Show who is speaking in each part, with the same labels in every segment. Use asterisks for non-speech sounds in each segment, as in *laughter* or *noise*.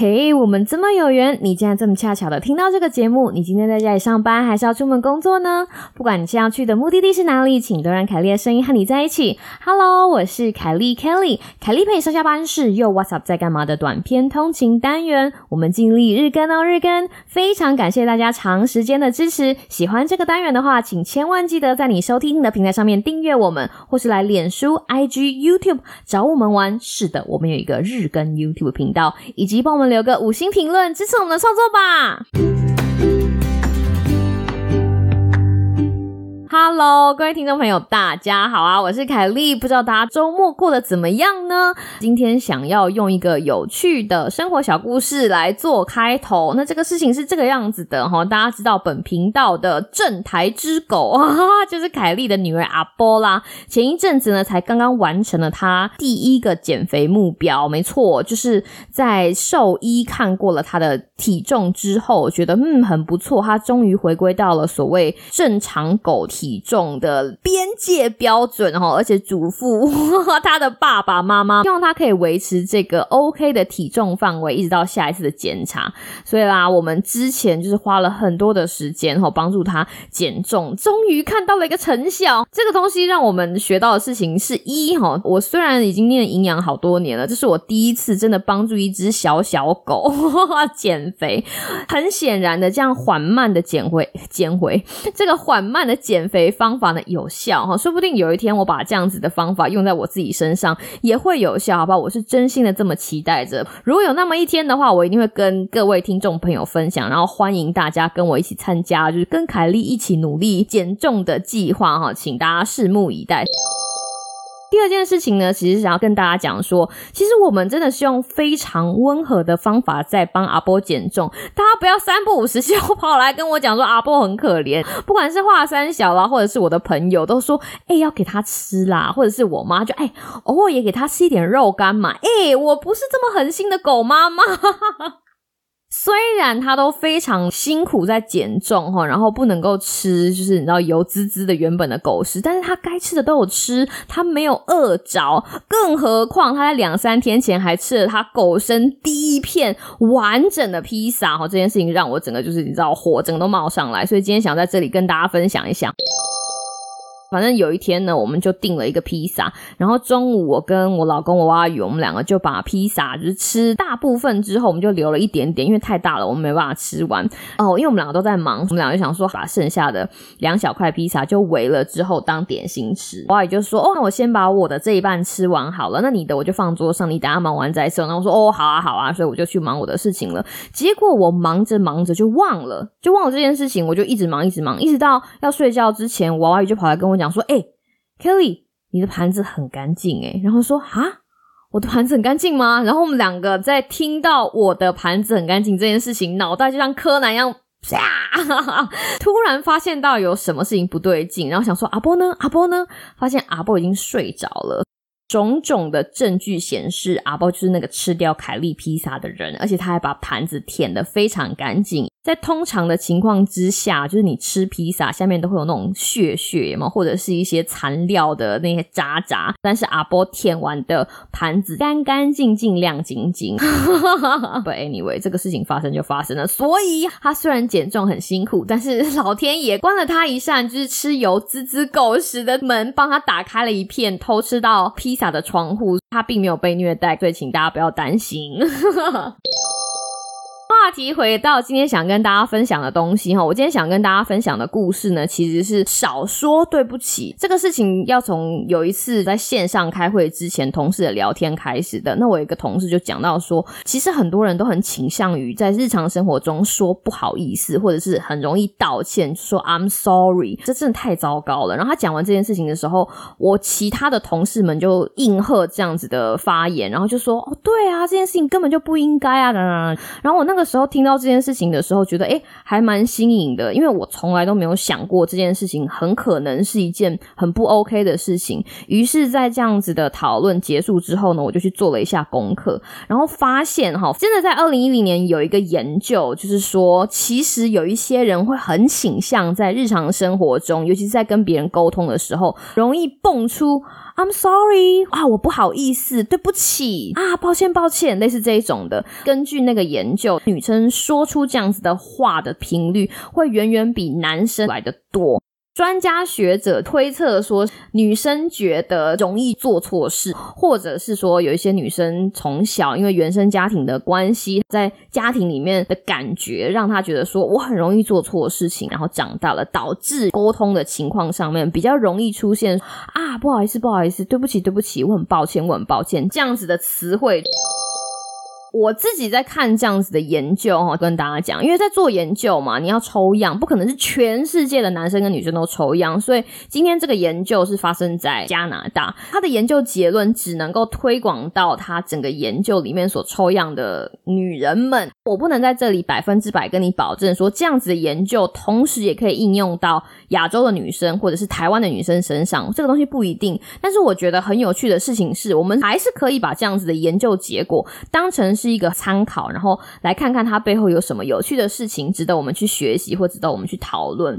Speaker 1: 嘿，我们这么有缘，你竟然这么恰巧的听到这个节目。你今天在家里上班，还是要出门工作呢？不管你是要去的目的地是哪里，请都让凯莉的声音和你在一起。Hello，我是凯莉 Kelly，凯莉陪你上下班是又 What's up 在干嘛的短篇通勤单元。我们尽力日更哦，日更。非常感谢大家长时间的支持。喜欢这个单元的话，请千万记得在你收听的平台上面订阅我们，或是来脸书、IG、YouTube 找我们玩。是的，我们有一个日更 YouTube 频道，以及帮我们留个五星评论，支持我们的创作吧。Hello，各位听众朋友，大家好啊！我是凯莉，不知道大家周末过得怎么样呢？今天想要用一个有趣的生活小故事来做开头。那这个事情是这个样子的哈，大家知道本频道的正台之狗啊，*laughs* 就是凯莉的女儿阿波啦。前一阵子呢，才刚刚完成了她第一个减肥目标，没错，就是在兽医看过了她的体重之后，觉得嗯很不错，她终于回归到了所谓正常狗。体体重的边界标准哈，而且嘱咐 *laughs* 他的爸爸妈妈，希望他可以维持这个 OK 的体重范围，一直到下一次的检查。所以啦，我们之前就是花了很多的时间哈，帮助他减重，终于看到了一个成效。这个东西让我们学到的事情是一哈，我虽然已经念营养好多年了，这是我第一次真的帮助一只小小狗 *laughs* 减肥。很显然的，这样缓慢的减回减回这个缓慢的减。肥方法呢有效哈，说不定有一天我把这样子的方法用在我自己身上也会有效，好吧？我是真心的这么期待着。如果有那么一天的话，我一定会跟各位听众朋友分享，然后欢迎大家跟我一起参加，就是跟凯莉一起努力减重的计划哈，请大家拭目以待。第二件事情呢，其实想要跟大家讲说，其实我们真的是用非常温和的方法在帮阿波减重。大家不要三不五时就跑来跟我讲说阿波很可怜，不管是华三小啦，或者是我的朋友都说，哎，要给他吃啦，或者是我妈就哎，偶尔也给他吃一点肉干嘛。哎，我不是这么狠心的狗妈妈。*laughs* 虽然他都非常辛苦在减重哈，然后不能够吃就是你知道油滋滋的原本的狗食，但是他该吃的都有吃，他没有饿着，更何况他在两三天前还吃了他狗生第一片完整的披萨哈，这件事情让我整个就是你知道火整个都冒上来，所以今天想在这里跟大家分享一下。反正有一天呢，我们就订了一个披萨，然后中午我跟我老公我阿宇，我们两个就把披萨就是吃大部分之后，我们就留了一点点，因为太大了，我们没办法吃完哦。因为我们两个都在忙，我们两个就想说把剩下的两小块披萨就围了之后当点心吃。我阿宇就说：“哦，那我先把我的这一半吃完好了，那你的我就放桌上，你等下忙完再吃。”然后我说：“哦，好啊，好啊。”所以我就去忙我的事情了。结果我忙着忙着就忘了，就忘了这件事情，我就一直忙一直忙，一直到要睡觉之前，我阿宇就跑来跟我。讲说，哎，Kelly，你的盘子很干净哎，然后说啊，我的盘子很干净吗？然后我们两个在听到我的盘子很干净这件事情，脑袋就像柯南一样，啪，*laughs* 突然发现到有什么事情不对劲，然后想说阿波呢？阿波呢？发现阿波已经睡着了。种种的证据显示，阿波就是那个吃掉凯利披萨的人，而且他还把盘子舔得非常干净。在通常的情况之下，就是你吃披萨下面都会有那种血血嘛，或者是一些残料的那些渣渣。但是阿波舔完的盘子干干净净、亮晶晶。*laughs* But anyway，这个事情发生就发生了。所以他虽然减重很辛苦，但是老天爷关了他一扇就是吃油滋滋狗食的门，帮他打开了一片偷吃到披萨的窗户。他并没有被虐待，所以请大家不要担心。*laughs* 话题回到今天想跟大家分享的东西哈，我今天想跟大家分享的故事呢，其实是少说对不起这个事情，要从有一次在线上开会之前同事的聊天开始的。那我有一个同事就讲到说，其实很多人都很倾向于在日常生活中说不好意思，或者是很容易道歉，说 I'm sorry，这真的太糟糕了。然后他讲完这件事情的时候，我其他的同事们就应和这样子的发言，然后就说哦，对啊，这件事情根本就不应该啊，然后我那个。时候听到这件事情的时候，觉得哎，还蛮新颖的，因为我从来都没有想过这件事情很可能是一件很不 OK 的事情。于是，在这样子的讨论结束之后呢，我就去做了一下功课，然后发现哈，真的在二零一零年有一个研究，就是说，其实有一些人会很倾向在日常生活中，尤其是在跟别人沟通的时候，容易蹦出。I'm sorry 啊，我不好意思，对不起啊，抱歉抱歉，类似这一种的。根据那个研究，女生说出这样子的话的频率会远远比男生来的多。专家学者推测说，女生觉得容易做错事，或者是说有一些女生从小因为原生家庭的关系，在家庭里面的感觉，让她觉得说我很容易做错事情，然后长大了，导致沟通的情况上面比较容易出现啊，不好意思，不好意思，对不起，对不起，我很抱歉，我很抱歉，这样子的词汇。我自己在看这样子的研究哈，跟大家讲，因为在做研究嘛，你要抽样，不可能是全世界的男生跟女生都抽样，所以今天这个研究是发生在加拿大，他的研究结论只能够推广到他整个研究里面所抽样的女人们，我不能在这里百分之百跟你保证说这样子的研究同时也可以应用到亚洲的女生或者是台湾的女生身上，这个东西不一定。但是我觉得很有趣的事情是，我们还是可以把这样子的研究结果当成。是一个参考，然后来看看它背后有什么有趣的事情值得我们去学习，或值得我们去讨论。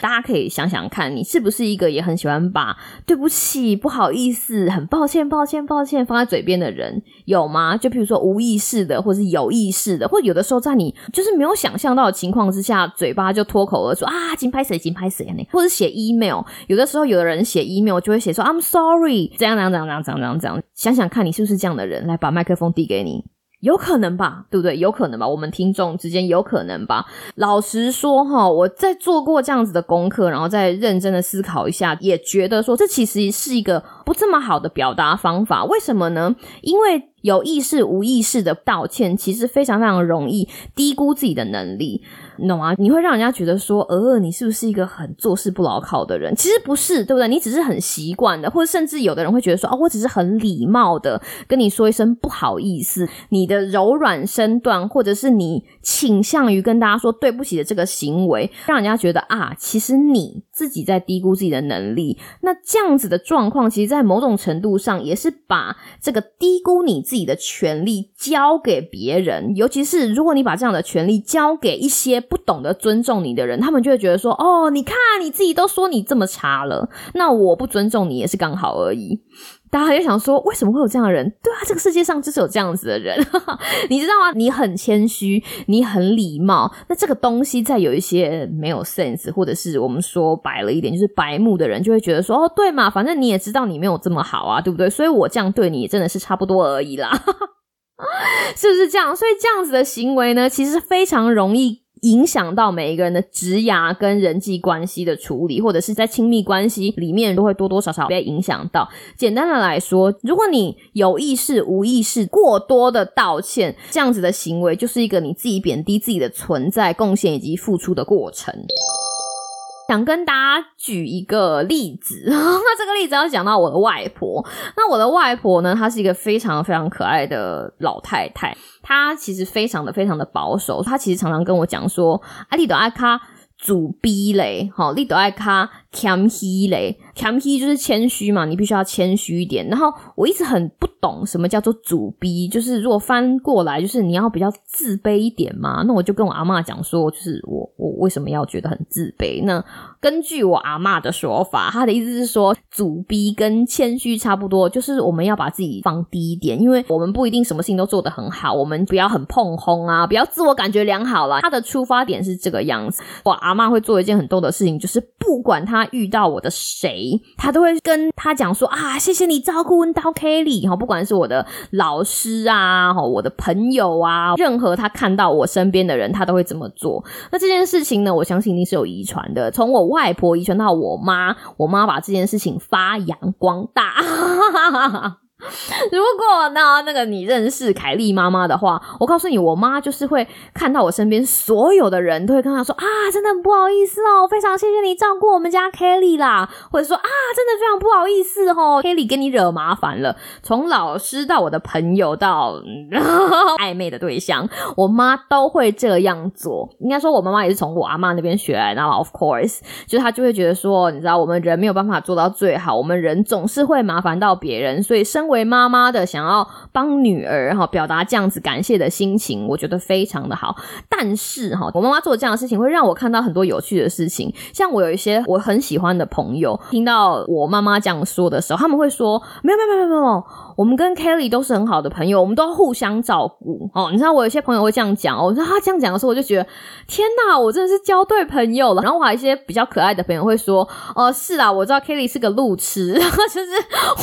Speaker 1: 大家可以想想看，你是不是一个也很喜欢把“对不起”“不好意思”“很抱歉”“抱歉”“抱歉”放在嘴边的人，有吗？就比如说无意识的，或是有意识的，或有的时候在你就是没有想象到的情况之下，嘴巴就脱口而出啊，金拍谁？金拍谁？那或者写 email，有的时候有的人写 email 就会写说 I'm sorry，这样这样这样这样这样这样，想想看你是不是这样的人，来把麦克风递给你。有可能吧，对不对？有可能吧，我们听众之间有可能吧。老实说哈，我在做过这样子的功课，然后再认真的思考一下，也觉得说这其实是一个不这么好的表达方法。为什么呢？因为有意识、无意识的道歉，其实非常非常容易低估自己的能力。你懂吗？你会让人家觉得说，呃，你是不是一个很做事不牢靠的人？其实不是，对不对？你只是很习惯的，或者甚至有的人会觉得说，哦，我只是很礼貌的跟你说一声不好意思。你的柔软身段，或者是你倾向于跟大家说对不起的这个行为，让人家觉得啊，其实你自己在低估自己的能力。那这样子的状况，其实，在在某种程度上，也是把这个低估你自己的权利交给别人。尤其是如果你把这样的权利交给一些。不懂得尊重你的人，他们就会觉得说：“哦，你看你自己都说你这么差了，那我不尊重你也是刚好而已。”大家就想说：“为什么会有这样的人？”对啊，这个世界上就是有这样子的人，*laughs* 你知道吗？你很谦虚，你很礼貌，那这个东西在有一些没有 sense，或者是我们说白了一点，就是白目的人，就会觉得说：“哦，对嘛，反正你也知道你没有这么好啊，对不对？所以我这样对你真的是差不多而已啦，*laughs* 是不是这样？所以这样子的行为呢，其实非常容易。”影响到每一个人的职涯跟人际关系的处理，或者是在亲密关系里面都会多多少少被影响到。简单的来说，如果你有意识、无意识、过多的道歉，这样子的行为，就是一个你自己贬低自己的存在、贡献以及付出的过程。想跟大家举一个例子，那 *laughs* 这个例子要讲到我的外婆。那我的外婆呢，她是一个非常非常可爱的老太太，她其实非常的非常的保守。她其实常常跟我讲说：“阿丽朵爱卡主逼嘞，好，丽朵爱卡 cam he 嘞。” C a m he 就是谦虚嘛，你必须要谦虚一点。然后我一直很不懂什么叫做主逼，就是如果翻过来，就是你要比较自卑一点嘛。那我就跟我阿妈讲说，就是我我为什么要觉得很自卑？那根据我阿妈的说法，她的意思是说，主逼跟谦虚差不多，就是我们要把自己放低一点，因为我们不一定什么事情都做得很好，我们不要很碰轰啊，不要自我感觉良好啦。她的出发点是这个样子。我阿妈会做一件很逗的事情，就是不管她遇到我的谁。他都会跟他讲说啊，谢谢你照顾温刀 Kelly 哈，不管是我的老师啊，哈，我的朋友啊，任何他看到我身边的人，他都会这么做。那这件事情呢，我相信一定是有遗传的，从我外婆遗传到我妈，我妈把这件事情发扬光大。*laughs* 如果呢，那个你认识凯莉妈妈的话，我告诉你，我妈就是会看到我身边所有的人都会跟她说啊，真的很不好意思哦，非常谢谢你照顾我们家 Kelly 啦，或者说啊，真的非常不好意思哦，Kelly 给你惹麻烦了。从老师到我的朋友到 *laughs* 暧昧的对象，我妈都会这样做。应该说，我妈妈也是从我阿妈那边学来。然后，of course，就她就会觉得说，你知道，我们人没有办法做到最好，我们人总是会麻烦到别人，所以生。为妈妈的想要帮女儿哈表达这样子感谢的心情，我觉得非常的好。但是哈，我妈妈做这样的事情会让我看到很多有趣的事情。像我有一些我很喜欢的朋友，听到我妈妈这样说的时候，他们会说：没有没有没有没有。我们跟 Kelly 都是很好的朋友，我们都互相照顾哦。你知道我有些朋友会这样讲哦，我说他这样讲的时候，我就觉得天哪，我真的是交对朋友了。然后我还有一些比较可爱的朋友会说，哦，是啊，我知道 Kelly 是个路痴，*laughs* 就是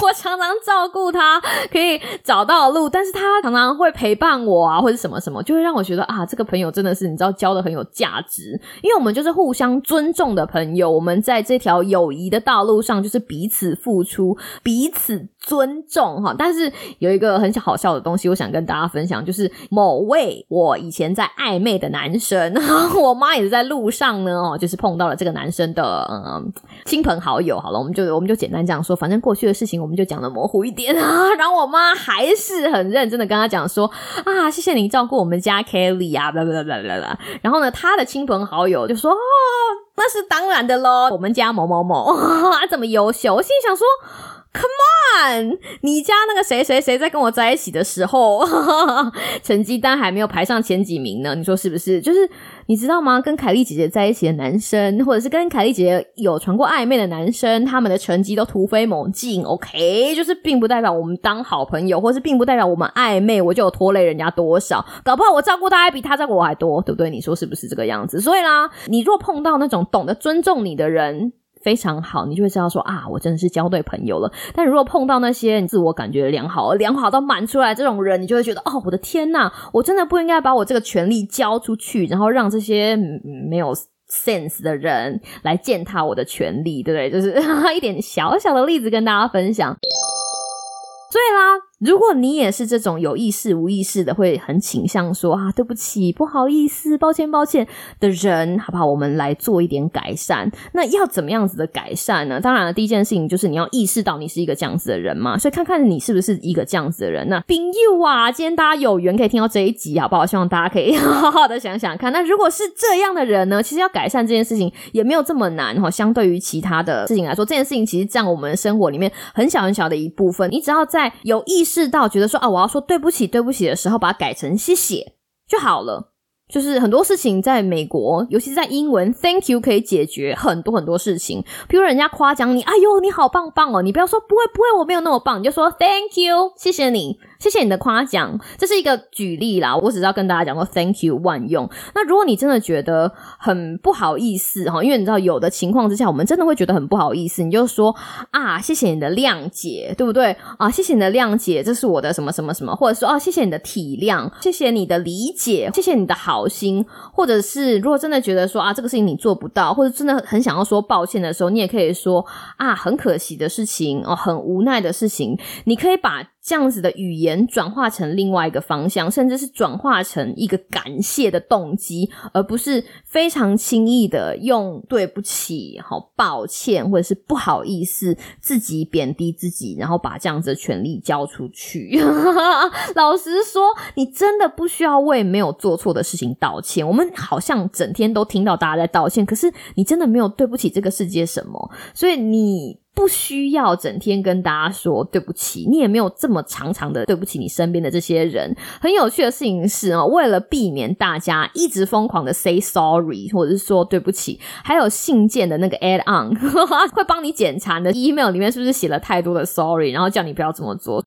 Speaker 1: 我常常照顾他可以找到路，但是他常常会陪伴我啊，或者什么什么，就会让我觉得啊，这个朋友真的是你知道交的很有价值，因为我们就是互相尊重的朋友，我们在这条友谊的道路上就是彼此付出，彼此尊重哈。但是有一个很好笑的东西，我想跟大家分享，就是某位我以前在暧昧的男生，我妈也是在路上呢，哦，就是碰到了这个男生的嗯亲朋好友。好了，我们就我们就简单这样说，反正过去的事情我们就讲的模糊一点啊。然后我妈还是很认真的跟他讲说啊，谢谢你照顾我们家 Kelly 啊，啦啦啦啦啦。然后呢，他的亲朋好友就说哦，那是当然的喽，我们家某某某 *laughs* 这么优秀，我心里想说。Come on，你家那个谁谁谁在跟我在一起的时候，*laughs* 成绩单还没有排上前几名呢？你说是不是？就是你知道吗？跟凯莉姐姐在一起的男生，或者是跟凯莉姐姐有传过暧昧的男生，他们的成绩都突飞猛进。OK，就是并不代表我们当好朋友，或是并不代表我们暧昧，我就有拖累人家多少。搞不好我照顾他还比他照顾我还多，对不对？你说是不是这个样子？所以啦，你若碰到那种懂得尊重你的人。非常好，你就会知道说啊，我真的是交对朋友了。但如果碰到那些你自我感觉良好、良好到满出来这种人，你就会觉得哦，我的天呐，我真的不应该把我这个权利交出去，然后让这些没有 sense 的人来践踏我的权利，对不对？就是 *laughs* 一点小小的例子跟大家分享。对啦。如果你也是这种有意识无意识的，会很倾向说啊，对不起，不好意思，抱歉，抱歉的人，好不好？我们来做一点改善。那要怎么样子的改善呢？当然了，第一件事情就是你要意识到你是一个这样子的人嘛，所以看看你是不是一个这样子的人。那冰佑啊，今天大家有缘可以听到这一集，好不好？希望大家可以好好的想想看。那如果是这样的人呢，其实要改善这件事情也没有这么难哈。相对于其他的事情来说，这件事情其实占我们生活里面很小很小的一部分。你只要在有意识。知道觉得说啊，我要说对不起，对不起的时候，把它改成谢谢就好了。就是很多事情在美国，尤其是在英文，Thank you 可以解决很多很多事情。比如人家夸奖你，哎呦，你好棒棒哦，你不要说不会不会，我没有那么棒，你就说 Thank you，谢谢你。谢谢你的夸奖，这是一个举例啦。我只是要跟大家讲说，Thank you 万用。那如果你真的觉得很不好意思哈，因为你知道有的情况之下，我们真的会觉得很不好意思，你就说啊，谢谢你的谅解，对不对啊？谢谢你的谅解，这是我的什么什么什么，或者说哦，谢谢你的体谅，谢谢你的理解，谢谢你的好心，或者是如果真的觉得说啊，这个事情你做不到，或者真的很想要说抱歉的时候，你也可以说啊，很可惜的事情哦，很无奈的事情，你可以把。这样子的语言转化成另外一个方向，甚至是转化成一个感谢的动机，而不是非常轻易的用对不起、好抱歉或者是不好意思自己贬低自己，然后把这样子的权利交出去。*laughs* 老实说，你真的不需要为没有做错的事情道歉。我们好像整天都听到大家在道歉，可是你真的没有对不起这个世界什么，所以你。不需要整天跟大家说对不起，你也没有这么长长的对不起你身边的这些人。很有趣的事情是啊，为了避免大家一直疯狂的 say sorry 或者是说对不起，还有信件的那个 add on *laughs* 会帮你检查你的 email 里面是不是写了太多的 sorry，然后叫你不要这么做。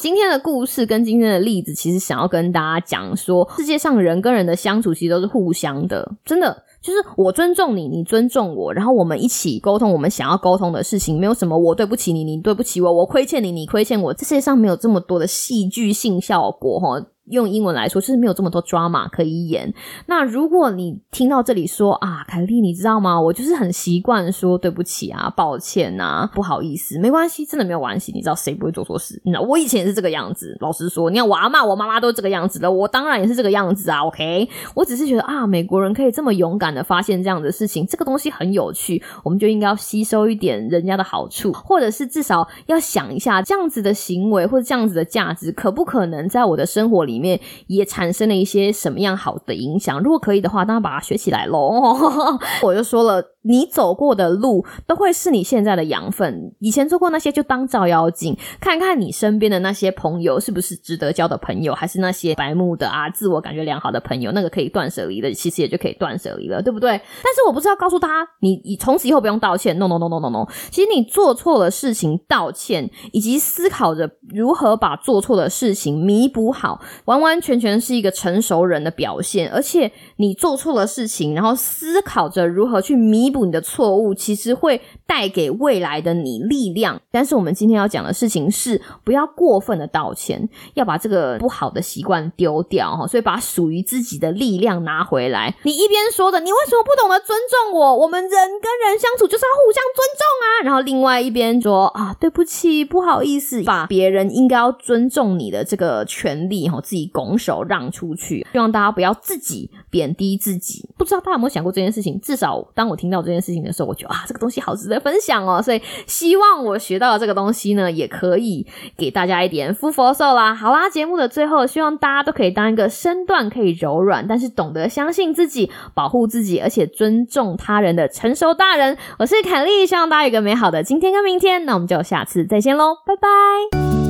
Speaker 1: 今天的故事跟今天的例子，其实想要跟大家讲说，世界上人跟人的相处其实都是互相的，真的。就是我尊重你，你尊重我，然后我们一起沟通我们想要沟通的事情，没有什么我对不起你，你对不起我，我亏欠你，你亏欠我，这世界上没有这么多的戏剧性效果，哈。用英文来说，就是没有这么多 drama 可以演。那如果你听到这里说啊，凯莉，你知道吗？我就是很习惯说对不起啊，抱歉啊，不好意思，没关系，真的没有关系。你知道谁不会做错事？那我以前也是这个样子。老实说，你看我阿妈、我妈妈都这个样子的，我当然也是这个样子啊。OK，我只是觉得啊，美国人可以这么勇敢的发现这样的事情，这个东西很有趣，我们就应该要吸收一点人家的好处，或者是至少要想一下，这样子的行为或者这样子的价值，可不可能在我的生活里。里面也产生了一些什么样好的影响。如果可以的话，当然把它学起来喽。*laughs* 我就说了。你走过的路都会是你现在的养分。以前做过那些就当照妖镜，看看你身边的那些朋友是不是值得交的朋友，还是那些白目的啊、自我感觉良好的朋友，那个可以断舍离的，其实也就可以断舍离了，对不对？但是我不是要告诉他，你你从此以后不用道歉。No no no no no no。其实你做错了事情道歉，以及思考着如何把做错的事情弥补好，完完全全是一个成熟人的表现。而且你做错了事情，然后思考着如何去弥。补你的错误，其实会带给未来的你力量。但是我们今天要讲的事情是，不要过分的道歉，要把这个不好的习惯丢掉哈。所以把属于自己的力量拿回来。你一边说的，你为什么不懂得尊重我？我们人跟人相处就是要互相尊重啊。然后另外一边说啊，对不起，不好意思，把别人应该要尊重你的这个权利哈，自己拱手让出去。希望大家不要自己贬低自己。不知道大家有没有想过这件事情？至少当我听到。这件事情的时候，我觉得啊，这个东西好值得分享哦，所以希望我学到的这个东西呢，也可以给大家一点福佛寿啦。好啦，节目的最后，希望大家都可以当一个身段可以柔软，但是懂得相信自己、保护自己，而且尊重他人的成熟大人。我是凯莉，希望大家有个美好的今天跟明天。那我们就下次再见喽，拜拜。